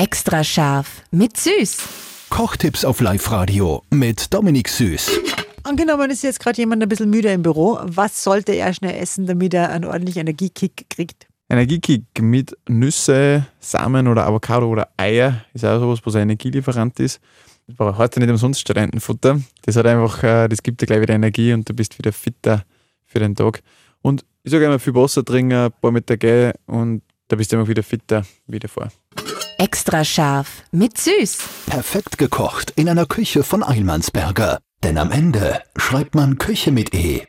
Extra scharf mit Süß. Kochtipps auf Live-Radio mit Dominik Süß. Angenommen ist jetzt gerade jemand ein bisschen müde im Büro. Was sollte er schnell essen, damit er einen ordentlichen Energiekick kriegt? Energiekick mit Nüsse, Samen oder Avocado oder Eier ist auch sowas, was ein Energielieferant ist. Das war heute nicht umsonst Studentenfutter. Das hat einfach, äh, das gibt dir gleich wieder Energie und du bist wieder fitter für den Tag. Und ich sage immer viel Wasser trinken, ein paar Meter gehen und da bist du immer wieder fitter wie davor. Extra scharf mit Süß. Perfekt gekocht in einer Küche von Eilmannsberger. Denn am Ende schreibt man Küche mit E.